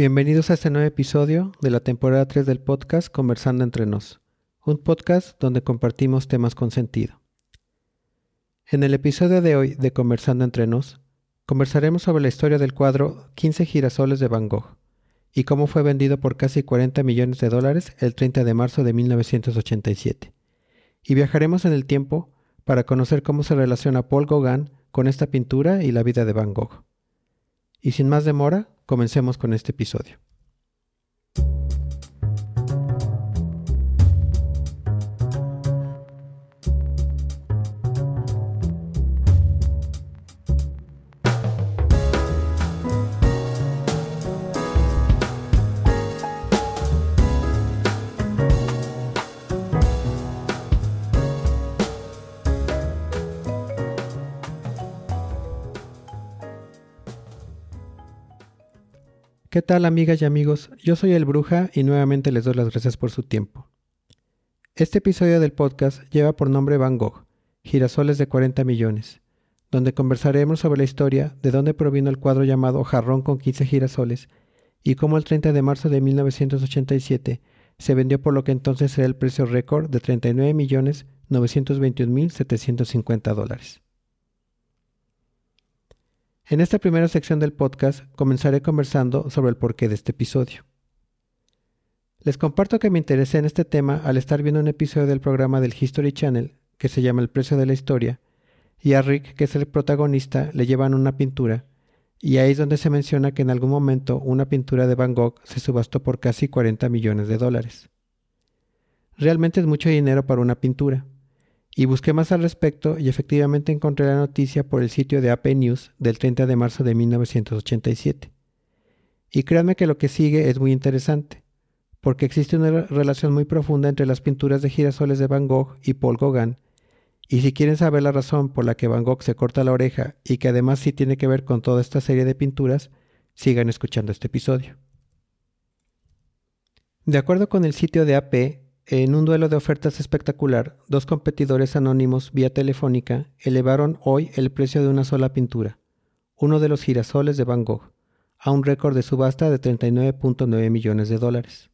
Bienvenidos a este nuevo episodio de la temporada 3 del podcast Conversando entre nos, un podcast donde compartimos temas con sentido. En el episodio de hoy de Conversando entre nos, conversaremos sobre la historia del cuadro 15 girasoles de Van Gogh y cómo fue vendido por casi 40 millones de dólares el 30 de marzo de 1987. Y viajaremos en el tiempo para conocer cómo se relaciona Paul Gauguin con esta pintura y la vida de Van Gogh. Y sin más demora, comencemos con este episodio. ¿Qué tal amigas y amigos? Yo soy el Bruja y nuevamente les doy las gracias por su tiempo. Este episodio del podcast lleva por nombre Van Gogh, Girasoles de 40 millones, donde conversaremos sobre la historia de dónde provino el cuadro llamado Jarrón con 15 girasoles y cómo el 30 de marzo de 1987 se vendió por lo que entonces era el precio récord de 39.921.750 dólares. En esta primera sección del podcast comenzaré conversando sobre el porqué de este episodio. Les comparto que me interesé en este tema al estar viendo un episodio del programa del History Channel que se llama El precio de la historia, y a Rick, que es el protagonista, le llevan una pintura, y ahí es donde se menciona que en algún momento una pintura de Van Gogh se subastó por casi 40 millones de dólares. Realmente es mucho dinero para una pintura, y busqué más al respecto y efectivamente encontré la noticia por el sitio de AP News del 30 de marzo de 1987. Y créanme que lo que sigue es muy interesante, porque existe una relación muy profunda entre las pinturas de girasoles de Van Gogh y Paul Gauguin, y si quieren saber la razón por la que Van Gogh se corta la oreja y que además sí tiene que ver con toda esta serie de pinturas, sigan escuchando este episodio. De acuerdo con el sitio de AP, en un duelo de ofertas espectacular, dos competidores anónimos vía telefónica elevaron hoy el precio de una sola pintura, uno de los girasoles de Van Gogh, a un récord de subasta de 39.9 millones de dólares.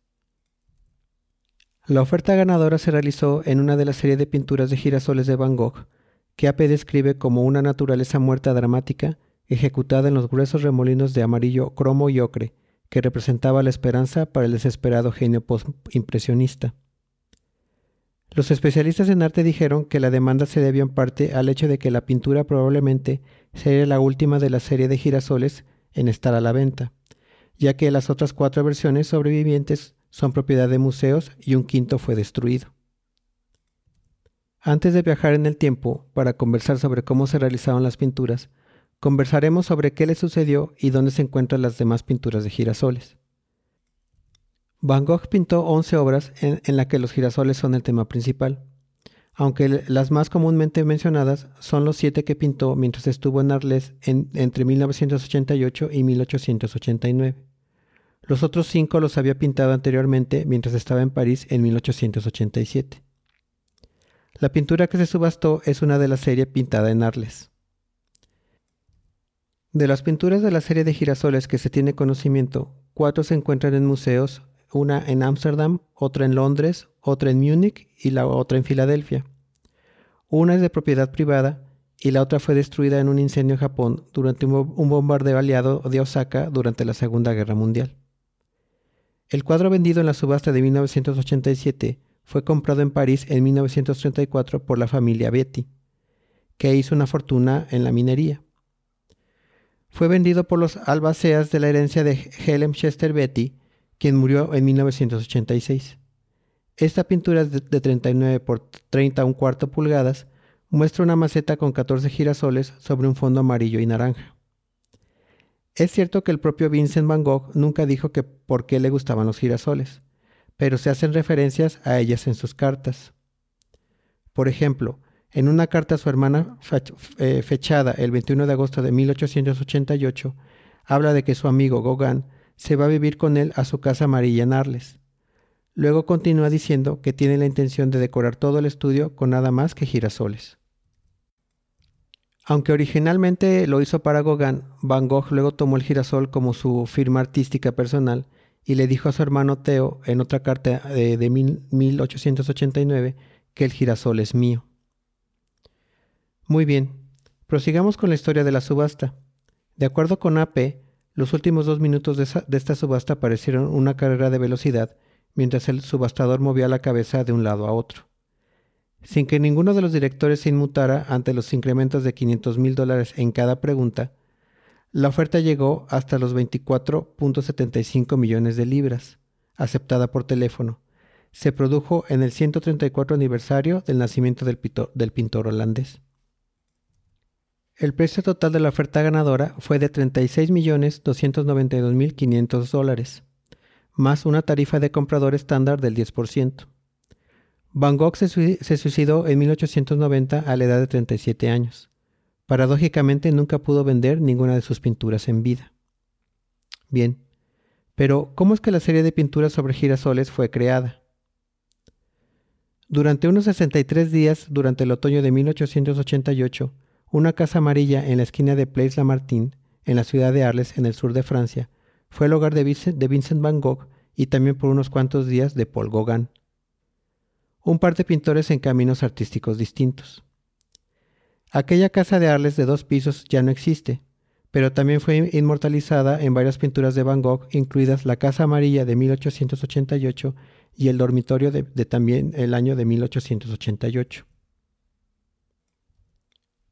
La oferta ganadora se realizó en una de las series de pinturas de girasoles de Van Gogh, que AP describe como una naturaleza muerta dramática ejecutada en los gruesos remolinos de amarillo, cromo y ocre, que representaba la esperanza para el desesperado genio post-impresionista. Los especialistas en arte dijeron que la demanda se debió en parte al hecho de que la pintura probablemente sería la última de la serie de girasoles en estar a la venta, ya que las otras cuatro versiones sobrevivientes son propiedad de museos y un quinto fue destruido. Antes de viajar en el tiempo para conversar sobre cómo se realizaron las pinturas, conversaremos sobre qué le sucedió y dónde se encuentran las demás pinturas de girasoles. Van Gogh pintó 11 obras en, las que los girasoles son el tema principal, aunque las más comúnmente mencionadas son los siete que pintó mientras estuvo en Arles entre 1988 y 1889. Los otros cinco los había pintado anteriormente mientras estaba en París en 1887. La pintura que se subastó es una de la serie pintada en Arles. De las pinturas de la serie de girasoles que se tiene conocimiento, cuatro se encuentran en museos una en Ámsterdam, otra en Londres, otra en Múnich y la otra en Filadelfia. Una es de propiedad privada y la otra fue destruida en un incendio en Japón durante un bombardeo aliado de Osaka durante la Segunda Guerra Mundial. El cuadro vendido en la subasta de 1987 fue comprado en París en 1934 por la familia Betty, que hizo una fortuna en la minería. Fue vendido por los albaceas de la herencia de Helen Chester Betty quien murió en 1986. Esta pintura de 39 por 30 un cuarto pulgadas muestra una maceta con 14 girasoles sobre un fondo amarillo y naranja. Es cierto que el propio Vincent Van Gogh nunca dijo que por qué le gustaban los girasoles, pero se hacen referencias a ellas en sus cartas. Por ejemplo, en una carta a su hermana eh, fechada el 21 de agosto de 1888, habla de que su amigo Gauguin se va a vivir con él a su casa amarilla en Arles. Luego continúa diciendo que tiene la intención de decorar todo el estudio con nada más que girasoles. Aunque originalmente lo hizo para Gauguin, Van Gogh luego tomó el girasol como su firma artística personal y le dijo a su hermano Theo en otra carta de, 1889 que el girasol es mío. Muy bien, prosigamos con la historia de la subasta. De acuerdo con AP, los últimos dos minutos de, esta subasta parecieron una carrera de velocidad mientras el subastador movía la cabeza de un lado a otro sin que ninguno de los directores se inmutara ante los incrementos de 500 mil dólares en cada pregunta, la oferta llegó hasta los 24.75 millones de libras, aceptada por teléfono. Se produjo en el 134 aniversario del nacimiento del pintor holandés. El precio total de la oferta ganadora fue de 36.292.500 dólares, más una tarifa de comprador estándar del 10%. Van Gogh se, suicidó en 1890 a la edad de 37 años. Paradójicamente nunca pudo vender ninguna de sus pinturas en vida. Bien, pero ¿cómo es que la serie de pinturas sobre girasoles fue creada? Durante unos 63 días, durante el otoño de 1888, una casa amarilla en la esquina de Place Lamartine, en la ciudad de Arles, en el sur de Francia, fue el hogar de Vincent Van Gogh y también por unos cuantos días de Paul Gauguin un par de pintores en caminos artísticos distintos. Aquella casa de Arles de dos pisos ya no existe, pero también fue inmortalizada en varias pinturas de Van Gogh, incluidas la Casa Amarilla de 1888 y el dormitorio de, también el año de 1888.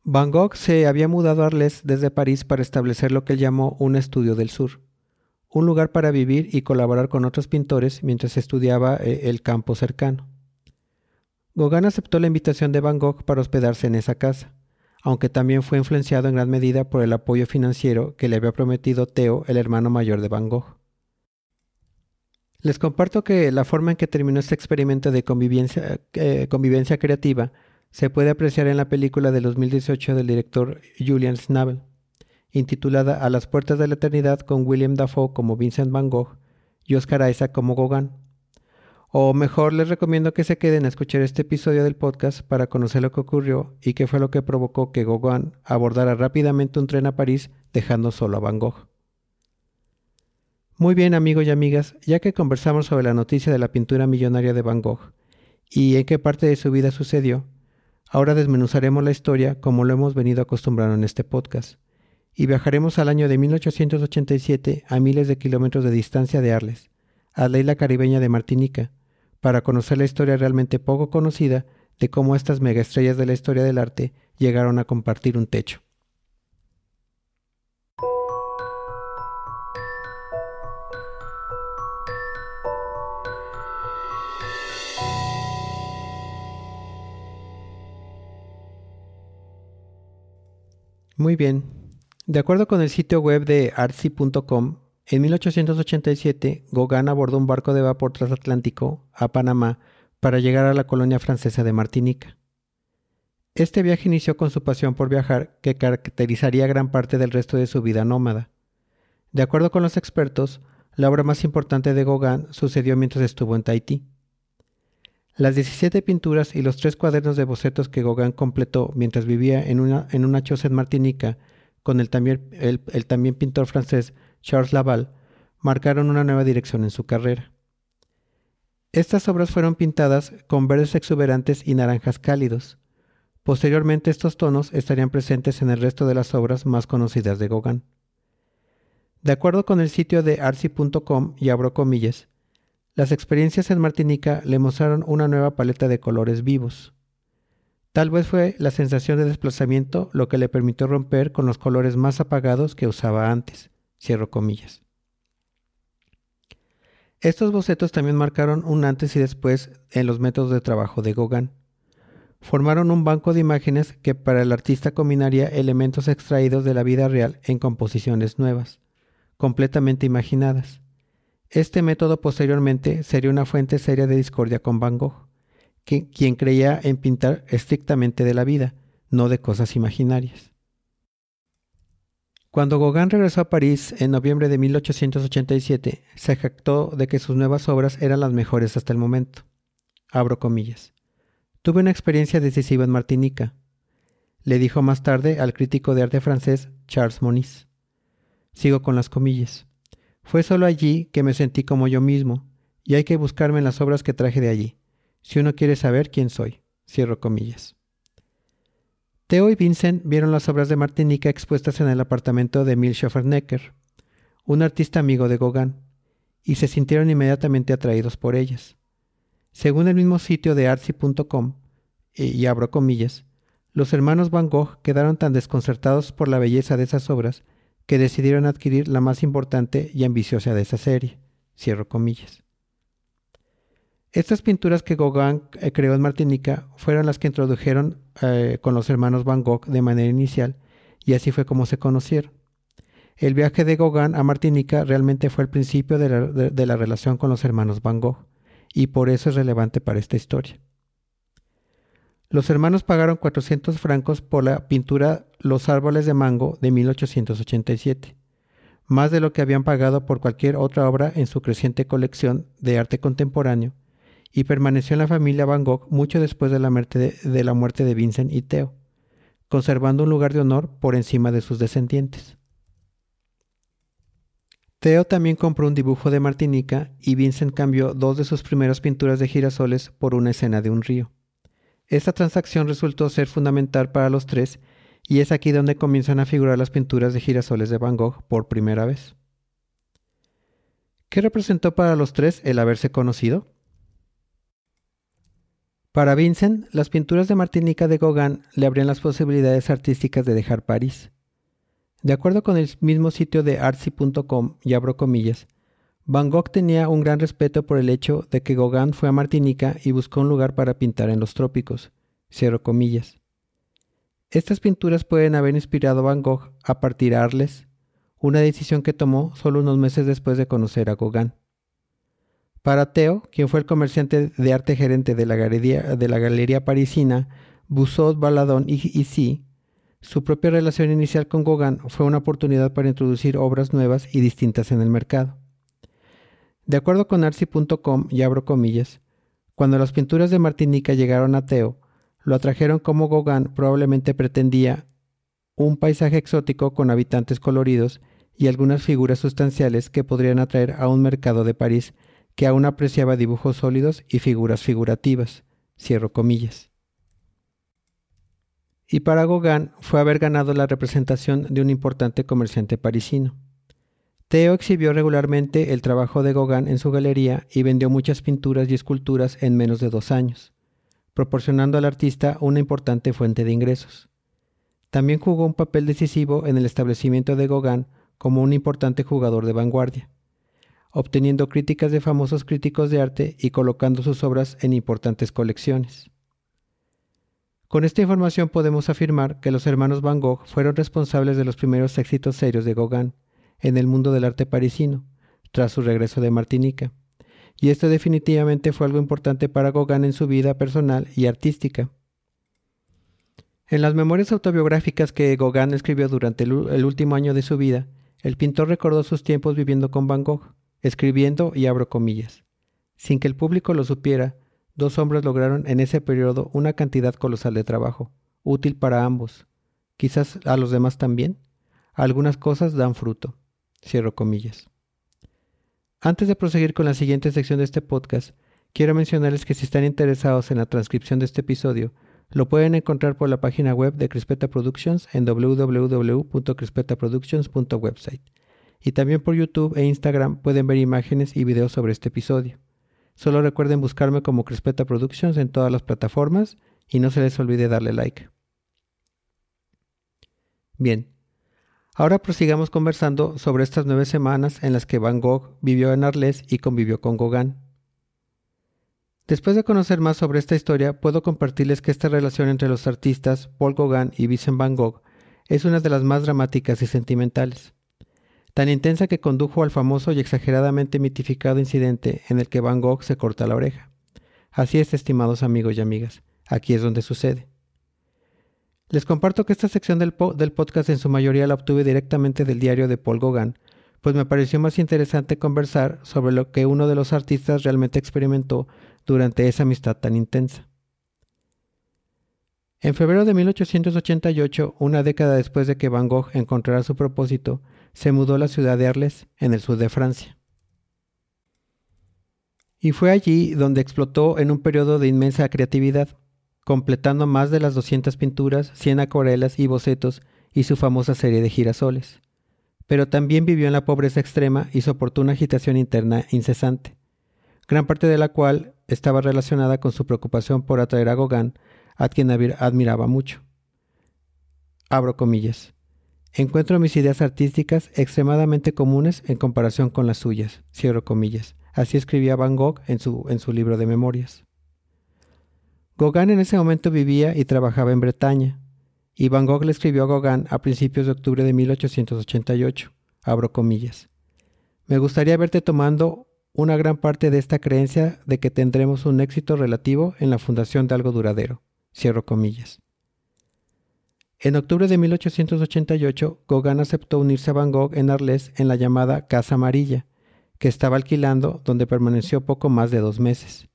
Van Gogh se había mudado a Arles desde París para establecer lo que él llamó un estudio del sur, un lugar para vivir y colaborar con otros pintores mientras estudiaba eh, el campo cercano. Gauguin aceptó la invitación de Van Gogh para hospedarse en esa casa, aunque también fue influenciado en gran medida por el apoyo financiero que le había prometido Theo, el hermano mayor de Van Gogh. Les comparto que la forma en que terminó este experimento de convivencia, eh, convivencia creativa se puede apreciar en la película de 2018 del director Julian Schnabel, intitulada A las puertas de la eternidad con William Dafoe como Vincent Van Gogh y Oscar Isaac como Gauguin. O mejor les recomiendo que se queden a escuchar este episodio del podcast para conocer lo que ocurrió y qué fue lo que provocó que Gauguin abordara rápidamente un tren a París dejando solo a Van Gogh. Muy bien amigos y amigas, ya que conversamos sobre la noticia de la pintura millonaria de Van Gogh y en qué parte de su vida sucedió, ahora desmenuzaremos la historia como lo hemos venido acostumbrando en este podcast y viajaremos al año de 1887 a miles de kilómetros de distancia de Arles, a la isla caribeña de Martinica, para conocer la historia realmente poco conocida de cómo estas megaestrellas de la historia del arte llegaron a compartir un techo. Muy bien. De acuerdo con el sitio web de artsy.com, en 1887, Gauguin abordó un barco de vapor transatlántico a Panamá para llegar a la colonia francesa de Martinica. Este viaje inició con su pasión por viajar, que caracterizaría gran parte del resto de su vida nómada. De acuerdo con los expertos, la obra más importante de Gauguin sucedió mientras estuvo en Tahití. Las 17 pinturas y los tres cuadernos de bocetos que Gauguin completó mientras vivía en una, en una choza en Martinica con el también, el también pintor francés Charles Laval, marcaron una nueva dirección en su carrera. Estas obras fueron pintadas con verdes exuberantes y naranjas cálidos. Posteriormente estos tonos estarían presentes en el resto de las obras más conocidas de Gauguin. De acuerdo con el sitio de arci.com y abro comillas, las experiencias en Martinica le mostraron una nueva paleta de colores vivos. Tal vez fue la sensación de desplazamiento lo que le permitió romper con los colores más apagados que usaba antes. Cierro comillas. Estos bocetos también marcaron un antes y después en los métodos de trabajo de Gauguin. Formaron un banco de imágenes que para el artista combinaría elementos extraídos de la vida real en composiciones nuevas, completamente imaginadas. Este método posteriormente sería una fuente seria de discordia con Van Gogh, quien creía en pintar estrictamente de la vida, no de cosas imaginarias. Cuando Gauguin regresó a París en noviembre de 1887, se jactó de que sus nuevas obras eran las mejores hasta el momento. Abro comillas. Tuve una experiencia decisiva en Martinica. le dijo más tarde al crítico de arte francés Charles Moniz. Sigo con las comillas. Fue solo allí que me sentí como yo mismo, y hay que buscarme en las obras que traje de allí, si uno quiere saber quién soy. Cierro comillas. Theo y Vincent vieron las obras de Martinica expuestas en el apartamento de Emil Schoffernecker, un artista amigo de Gauguin, y se sintieron inmediatamente atraídos por ellas. Según el mismo sitio de artsy.com, y abro comillas, los hermanos Van Gogh quedaron tan desconcertados por la belleza de esas obras que decidieron adquirir la más importante y ambiciosa de esa serie. Cierro comillas. Estas pinturas que Gauguin eh, creó en Martinica fueron las que introdujeron eh, con los hermanos Van Gogh de manera inicial y así fue como se conocieron. El viaje de Gauguin a Martinica realmente fue el principio de la, de la relación con los hermanos Van Gogh y por eso es relevante para esta historia. Los hermanos pagaron 400 francos por la pintura Los árboles de mango de 1887, más de lo que habían pagado por cualquier otra obra en su creciente colección de arte contemporáneo, y permaneció en la familia Van Gogh mucho después de la muerte de, Vincent y Theo, conservando un lugar de honor por encima de sus descendientes. Theo también compró un dibujo de Martinica y Vincent cambió dos de sus primeras pinturas de girasoles por una escena de un río. Esta transacción resultó ser fundamental para los tres y es aquí donde comienzan a figurar las pinturas de girasoles de Van Gogh por primera vez. ¿Qué representó para los tres el haberse conocido? Para Vincent, las pinturas de Martinica de Gauguin le abrían las posibilidades artísticas de dejar París. De acuerdo con el mismo sitio de artsy.com, y abro comillas, Van Gogh tenía un gran respeto por el hecho de que Gauguin fue a Martinica y buscó un lugar para pintar en los trópicos. Cierro comillas. Estas pinturas pueden haber inspirado a Van Gogh a partir Arles, una decisión que tomó solo unos meses después de conocer a Gauguin. Para Theo, quien fue el comerciante de arte gerente de la galería, de la galería parisina Bussaud, Baladon y Issy, su propia relación inicial con Gauguin fue una oportunidad para introducir obras nuevas y distintas en el mercado. De acuerdo con Arsi.com, y abro comillas, cuando las pinturas de Martinica llegaron a Teo, lo atrajeron como Gauguin probablemente pretendía un paisaje exótico con habitantes coloridos y algunas figuras sustanciales que podrían atraer a un mercado de París que aún apreciaba dibujos sólidos y figuras figurativas. Cierro comillas. Y para Gauguin fue haber ganado la representación de un importante comerciante parisino. Theo exhibió regularmente el trabajo de Gauguin en su galería y vendió muchas pinturas y esculturas en menos de dos años, proporcionando al artista una importante fuente de ingresos. También jugó un papel decisivo en el establecimiento de Gauguin como un importante jugador de vanguardia, obteniendo críticas de famosos críticos de arte y colocando sus obras en importantes colecciones. Con esta información podemos afirmar que los hermanos Van Gogh fueron responsables de los primeros éxitos serios de Gauguin, en el mundo del arte parisino, tras su regreso de Martinica. Y esto definitivamente fue algo importante para Gauguin en su vida personal y artística. En las memorias autobiográficas que Gauguin escribió durante el último año de su vida, el pintor recordó sus tiempos viviendo con Van Gogh, escribiendo y abro comillas. Sin que el público lo supiera, dos hombres lograron en ese periodo una cantidad colosal de trabajo, útil para ambos. Quizás a los demás también. Algunas cosas dan fruto. Cierro comillas. Antes de proseguir con la siguiente sección de este podcast, quiero mencionarles que si están interesados en la transcripción de este episodio, lo pueden encontrar por la página web de Crispeta Productions en www.crispetaproductions.website. Y también por YouTube e Instagram pueden ver imágenes y videos sobre este episodio. Solo recuerden buscarme como Crispeta Productions en todas las plataformas y no se les olvide darle like. Bien, Ahora prosigamos conversando sobre estas nueve semanas en las que Van Gogh vivió en Arles y convivió con Gauguin. Después de conocer más sobre esta historia, puedo compartirles que esta relación entre los artistas Paul Gauguin y Vincent Van Gogh es una de las más dramáticas y sentimentales, tan intensa que condujo al famoso y exageradamente mitificado incidente en el que Van Gogh se corta la oreja. Así es, estimados amigos y amigas, aquí es donde sucede. Les comparto que esta sección del, podcast en su mayoría la obtuve directamente del diario de Paul Gauguin, pues me pareció más interesante conversar sobre lo que uno de los artistas realmente experimentó durante esa amistad tan intensa. En febrero de 1888, una década después de que Van Gogh encontrara su propósito, se mudó a la ciudad de Arles, en el sur de Francia. Y fue allí donde explotó en un periodo de inmensa creatividad, completando más de las 200 pinturas, 100 acuarelas y bocetos y su famosa serie de girasoles. Pero también vivió en la pobreza extrema y soportó una agitación interna incesante, gran parte de la cual estaba relacionada con su preocupación por atraer a Gauguin a quien admiraba mucho. Abro comillas. Encuentro mis ideas artísticas extremadamente comunes en comparación con las suyas. Cierro comillas. Así escribía Van Gogh en su, en su libro de memorias. Gauguin en ese momento vivía y trabajaba en Bretaña, y Van Gogh le escribió a Gauguin a principios de octubre de 1888. Abro comillas. Me gustaría verte tomando una gran parte de esta creencia de que tendremos un éxito relativo en la fundación de algo duradero. Cierro comillas. En octubre de 1888, Gauguin aceptó unirse a Van Gogh en Arles en la llamada Casa Amarilla, que estaba alquilando, donde permaneció poco más de dos meses.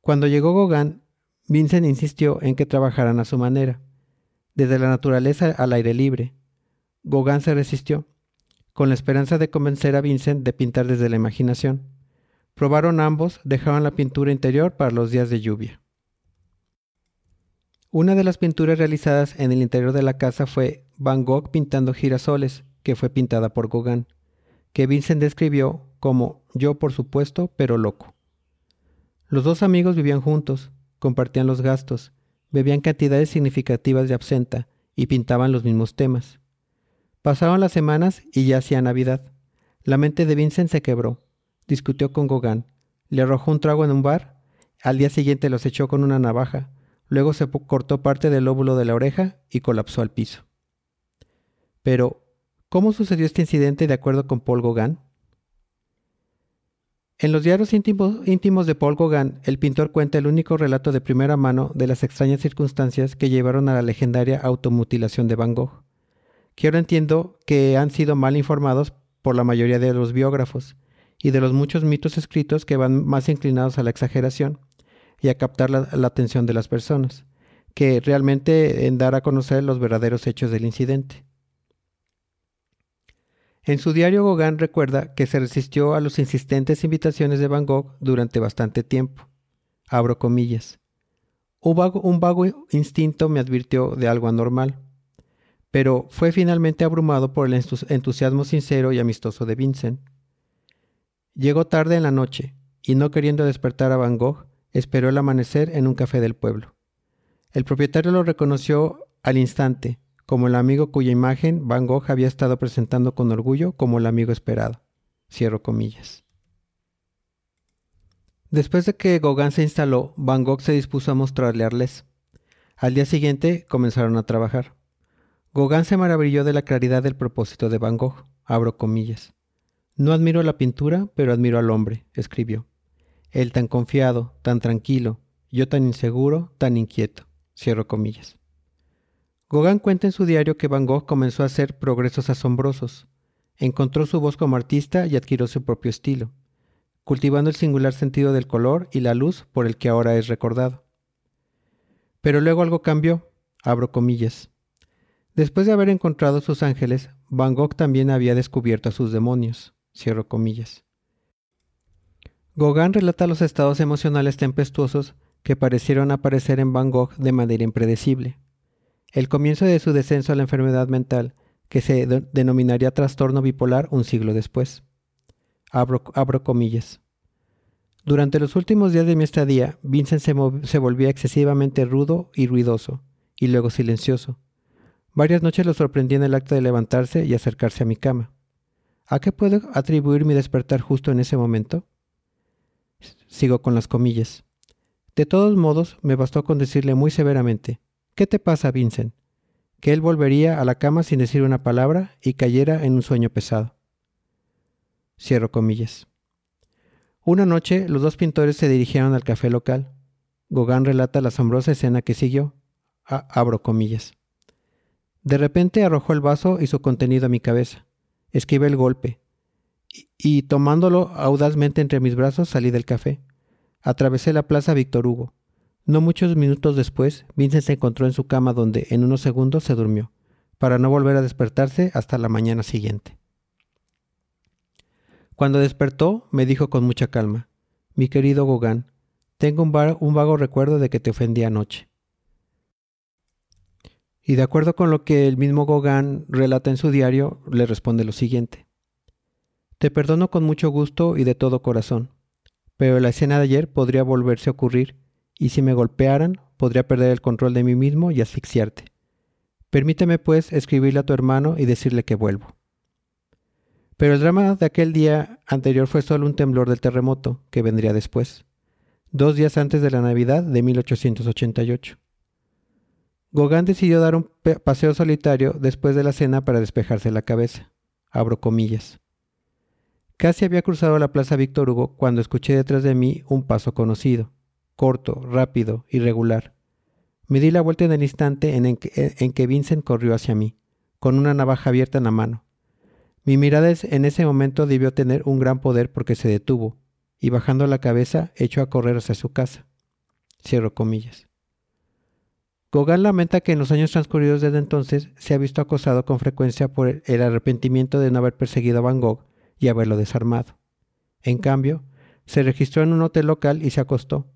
Cuando llegó Gauguin, Vincent insistió en que trabajaran a su manera, desde la naturaleza al aire libre. Gauguin se resistió, con la esperanza de convencer a Vincent de pintar desde la imaginación. Probaron ambos, dejaban la pintura interior para los días de lluvia. Una de las pinturas realizadas en el interior de la casa fue Van Gogh pintando girasoles, que fue pintada por Gauguin, que Vincent describió como yo por supuesto, pero loco. Los dos amigos vivían juntos, compartían los gastos, bebían cantidades significativas de absenta y pintaban los mismos temas. Pasaban las semanas y ya hacía Navidad. La mente de Vincent se quebró. Discutió con Gauguin. Le arrojó un trago en un bar. Al día siguiente los echó con una navaja. Luego se cortó parte del lóbulo de la oreja y colapsó al piso. Pero, ¿cómo sucedió este incidente de acuerdo con Paul Gauguin? En los diarios íntimos, de Paul Gauguin, el pintor cuenta el único relato de primera mano de las extrañas circunstancias que llevaron a la legendaria automutilación de Van Gogh, que ahora entiendo que han sido mal informados por la mayoría de los biógrafos, y de los muchos mitos escritos que van más inclinados a la exageración, y a captar la, atención de las personas, que realmente en dar a conocer los verdaderos hechos del incidente. En su diario Gauguin recuerda que se resistió a las insistentes invitaciones de Van Gogh durante bastante tiempo. Abro comillas. Un vago, un vago instinto me advirtió de algo anormal, pero fue finalmente abrumado por el entusiasmo sincero y amistoso de Vincent. Llegó tarde en la noche, y no queriendo despertar a Van Gogh, Esperó el amanecer en un café del pueblo. El propietario lo reconoció al instante, como el amigo cuya imagen Van Gogh había estado presentando con orgullo como el amigo esperado. Cierro comillas. Después de que Gauguin se instaló, Van Gogh se dispuso a mostrarle a Arles. Al día siguiente comenzaron a trabajar. Gauguin se maravilló de la claridad del propósito de Van Gogh. Abro comillas. No admiro la pintura, pero admiro al hombre, escribió. Él tan confiado, tan tranquilo, yo tan inseguro, tan inquieto. Cierro comillas. Gauguin cuenta en su diario que Van Gogh comenzó a hacer progresos asombrosos. Encontró su voz como artista y adquirió su propio estilo, cultivando el singular sentido del color y la luz por el que ahora es recordado. Pero luego algo cambió, abro comillas. Después de haber encontrado sus ángeles, Van Gogh también había descubierto a sus demonios, cierro comillas. Gauguin relata los estados emocionales tempestuosos que parecieron aparecer en Van Gogh de manera impredecible. El comienzo de su descenso a la enfermedad mental, que se denominaría trastorno bipolar un siglo después. Abro, comillas. Durante los últimos días de mi estadía, Vincent se, se volvía excesivamente rudo y ruidoso, y luego silencioso. Varias noches lo sorprendí en el acto de levantarse y acercarse a mi cama. ¿A qué puedo atribuir mi despertar justo en ese momento? Sigo con las comillas. De todos modos, me bastó con decirle muy severamente, ¿Qué te pasa, Vincent? que él volvería a la cama sin decir una palabra y cayera en un sueño pesado. Cierro comillas. Una noche los dos pintores se dirigieron al café local. Gauguin relata la asombrosa escena que siguió. abro comillas. De repente arrojó el vaso y su contenido a mi cabeza. Esquivé el golpe y, tomándolo audazmente entre mis brazos salí del café. Atravesé la plaza Víctor Hugo. No muchos minutos después, Vincent se encontró en su cama donde en unos segundos se durmió, para no volver a despertarse hasta la mañana siguiente. Cuando despertó, me dijo con mucha calma, Mi querido Gauguin, tengo un, vago recuerdo de que te ofendí anoche. Y de acuerdo con lo que el mismo Gauguin relata en su diario, le responde lo siguiente. Te perdono con mucho gusto y de todo corazón, pero la escena de ayer podría volverse a ocurrir, y si me golpearan, podría perder el control de mí mismo y asfixiarte. Permíteme, pues, escribirle a tu hermano y decirle que vuelvo. Pero el drama de aquel día anterior fue solo un temblor del terremoto, que vendría después, dos días antes de la Navidad de 1888. Gauguin decidió dar un paseo solitario después de la cena para despejarse la cabeza. Abro comillas. Casi había cruzado la plaza Víctor Hugo cuando escuché detrás de mí un paso conocido, corto, rápido, irregular. Me di la vuelta en el instante en, que, en que Vincent corrió hacia mí, con una navaja abierta en la mano. Mi mirada en ese momento debió tener un gran poder porque se detuvo, y bajando la cabeza echó a correr hacia su casa. Cierro comillas. Gauguin lamenta que en los años transcurridos desde entonces se ha visto acosado con frecuencia por el arrepentimiento de no haber perseguido a Van Gogh y haberlo desarmado. En cambio, se registró en un hotel local y se acostó,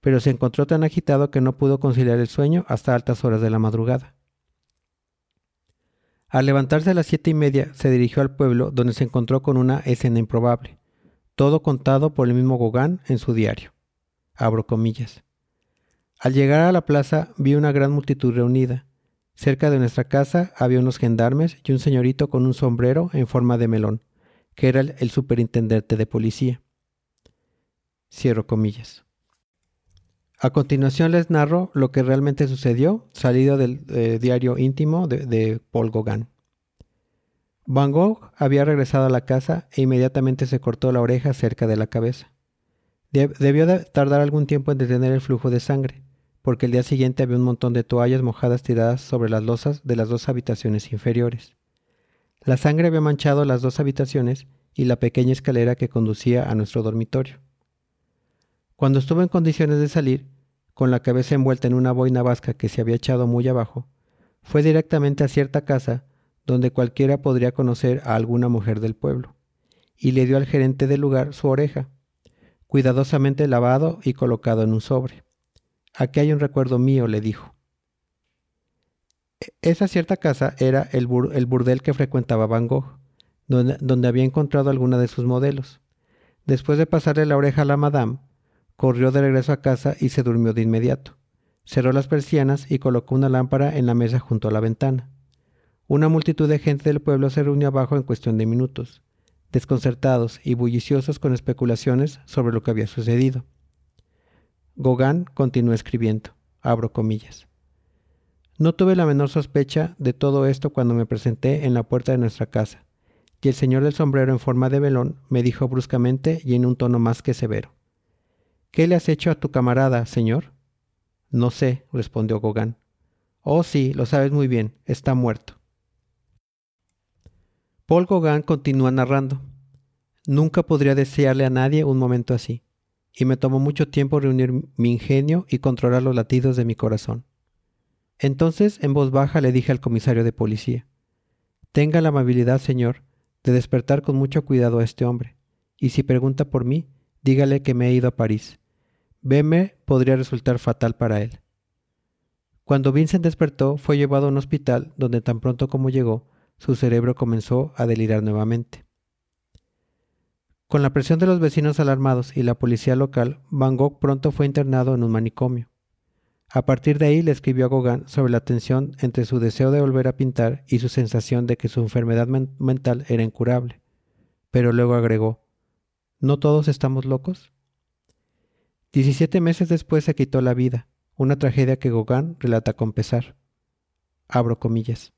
pero se encontró tan agitado que no pudo conciliar el sueño hasta altas horas de la madrugada. Al levantarse a las siete y media, se dirigió al pueblo donde se encontró con una escena improbable, todo contado por el mismo Gauguin en su diario. Abro comillas. Al llegar a la plaza vi una gran multitud reunida. Cerca de nuestra casa había unos gendarmes y un señorito con un sombrero en forma de melón, que era el, superintendente de policía. Cierro comillas. A continuación les narro lo que realmente sucedió, salido del eh, diario íntimo de, Paul Gauguin. Van Gogh había regresado a la casa e inmediatamente se cortó la oreja cerca de la cabeza. Debió de tardar algún tiempo en detener el flujo de sangre, porque el día siguiente había un montón de toallas mojadas tiradas sobre las losas de las dos habitaciones inferiores. La sangre había manchado las dos habitaciones y la pequeña escalera que conducía a nuestro dormitorio. Cuando estuvo en condiciones de salir, con la cabeza envuelta en una boina vasca que se había echado muy abajo, fue directamente a cierta casa donde cualquiera podría conocer a alguna mujer del pueblo, y le dio al gerente del lugar su oreja, cuidadosamente lavado y colocado en un sobre. Aquí hay un recuerdo mío, le dijo. Esa cierta casa era el, burdel que frecuentaba Van Gogh, donde, donde, había encontrado alguna de sus modelos. Después de pasarle la oreja a la madame, corrió de regreso a casa y se durmió de inmediato. Cerró las persianas y colocó una lámpara en la mesa junto a la ventana. Una multitud de gente del pueblo se reunió abajo en cuestión de minutos, desconcertados y bulliciosos con especulaciones sobre lo que había sucedido. Gauguin continuó escribiendo, abro comillas. No tuve la menor sospecha de todo esto cuando me presenté en la puerta de nuestra casa, y el señor del sombrero en forma de velón me dijo bruscamente y en un tono más que severo. ¿Qué le has hecho a tu camarada, señor? No sé, respondió Gauguin. Oh, sí, lo sabes muy bien, está muerto. Paul Gauguin continúa narrando. Nunca podría desearle a nadie un momento así y me tomó mucho tiempo reunir mi ingenio y controlar los latidos de mi corazón. Entonces, en voz baja, le dije al comisario de policía, Tenga la amabilidad, señor, de despertar con mucho cuidado a este hombre, y si pregunta por mí, dígale que me he ido a París. Verme podría resultar fatal para él. Cuando Vincent despertó, fue llevado a un hospital donde tan pronto como llegó, su cerebro comenzó a delirar nuevamente. Con la presión de los vecinos alarmados y la policía local, Van Gogh pronto fue internado en un manicomio. A partir de ahí le escribió a Gauguin sobre la tensión entre su deseo de volver a pintar y su sensación de que su enfermedad mental era incurable. Pero luego agregó, ¿no todos estamos locos? Diecisiete meses después se quitó la vida, una tragedia que Gauguin relata con pesar. Abro comillas.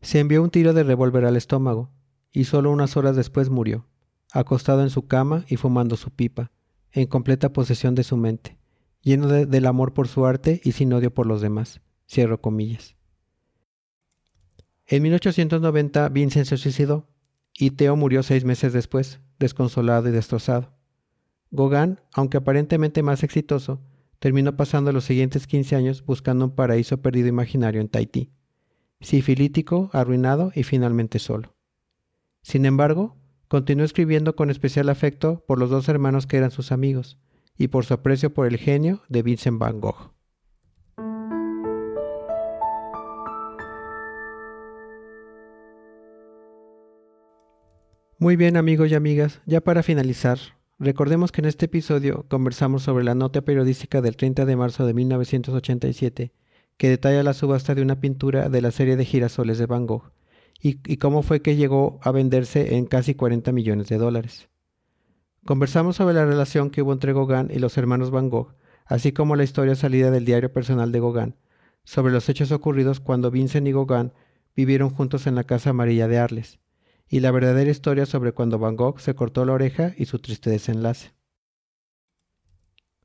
Se envió un tiro de revólver al estómago, y solo unas horas después murió, acostado en su cama y fumando su pipa, en completa posesión de su mente, lleno del amor por su arte y sin odio por los demás. Cierro comillas. En 1890 Vincent se suicidó y Theo murió seis meses después, desconsolado y destrozado. Gauguin, aunque aparentemente más exitoso, terminó pasando los siguientes 15 años buscando un paraíso perdido imaginario en Tahití, sifilítico, arruinado y finalmente solo. Sin embargo, continuó escribiendo con especial afecto por los dos hermanos que eran sus amigos y por su aprecio por el genio de Vincent van Gogh. Muy bien amigos y amigas, ya para finalizar, recordemos que en este episodio conversamos sobre la nota periodística del 30 de marzo de 1987 que detalla la subasta de una pintura de la serie de girasoles de Van Gogh y, y cómo fue que llegó a venderse en casi 40 millones de dólares. Conversamos sobre la relación que hubo entre Gauguin y los hermanos Van Gogh, así como la historia salida del diario personal de Gauguin, sobre los hechos ocurridos cuando Vincent y Gauguin vivieron juntos en la Casa Amarilla de Arles, y la verdadera historia sobre cuando Van Gogh se cortó la oreja y su triste desenlace.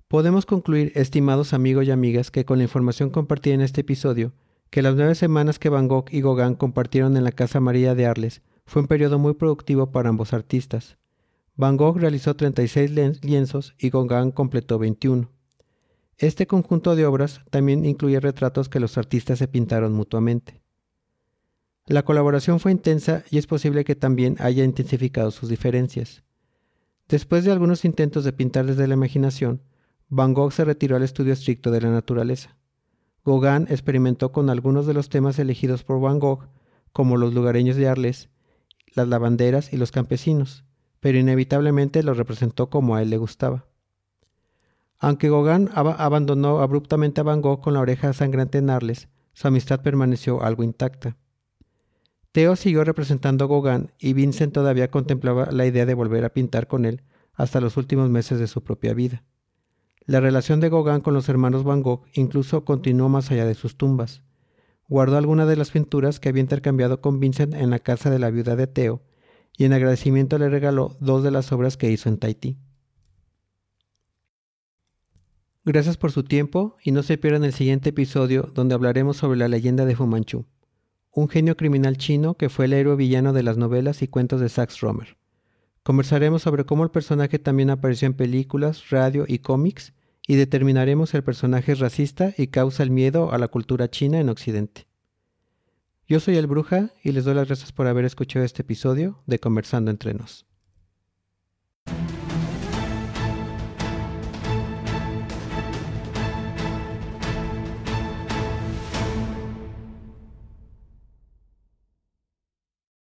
Podemos concluir, estimados amigos y amigas, que con la información compartida en este episodio, que las nueve semanas que Van Gogh y Gauguin compartieron en la Casa María de Arles fue un periodo muy productivo para ambos artistas. Van Gogh realizó 36 lienzos y Gauguin completó 21. Este conjunto de obras también incluye retratos que los artistas se pintaron mutuamente. La colaboración fue intensa y es posible que también haya intensificado sus diferencias. Después de algunos intentos de pintar desde la imaginación, Van Gogh se retiró al estudio estricto de la naturaleza. Gauguin experimentó con algunos de los temas elegidos por Van Gogh, como los lugareños de Arles, las lavanderas y los campesinos, pero inevitablemente los representó como a él le gustaba. Aunque Gauguin abandonó abruptamente a Van Gogh con la oreja sangrante en Arles, su amistad permaneció algo intacta. Theo siguió representando a Gauguin y Vincent todavía contemplaba la idea de volver a pintar con él hasta los últimos meses de su propia vida. La relación de Gauguin con los hermanos Van Gogh incluso continuó más allá de sus tumbas. Guardó algunas de las pinturas que había intercambiado con Vincent en la casa de la viuda de Theo y en agradecimiento le regaló dos de las obras que hizo en Tahití. Gracias por su tiempo y no se pierdan el siguiente episodio donde hablaremos sobre la leyenda de Fu Manchu un genio criminal chino que fue el héroe villano de las novelas y cuentos de Sax Romer. Conversaremos sobre cómo el personaje también apareció en películas, radio y cómics, y determinaremos si el personaje es racista y causa el miedo a la cultura china en Occidente. Yo soy el Bruja y les doy las gracias por haber escuchado este episodio de Conversando entre nos.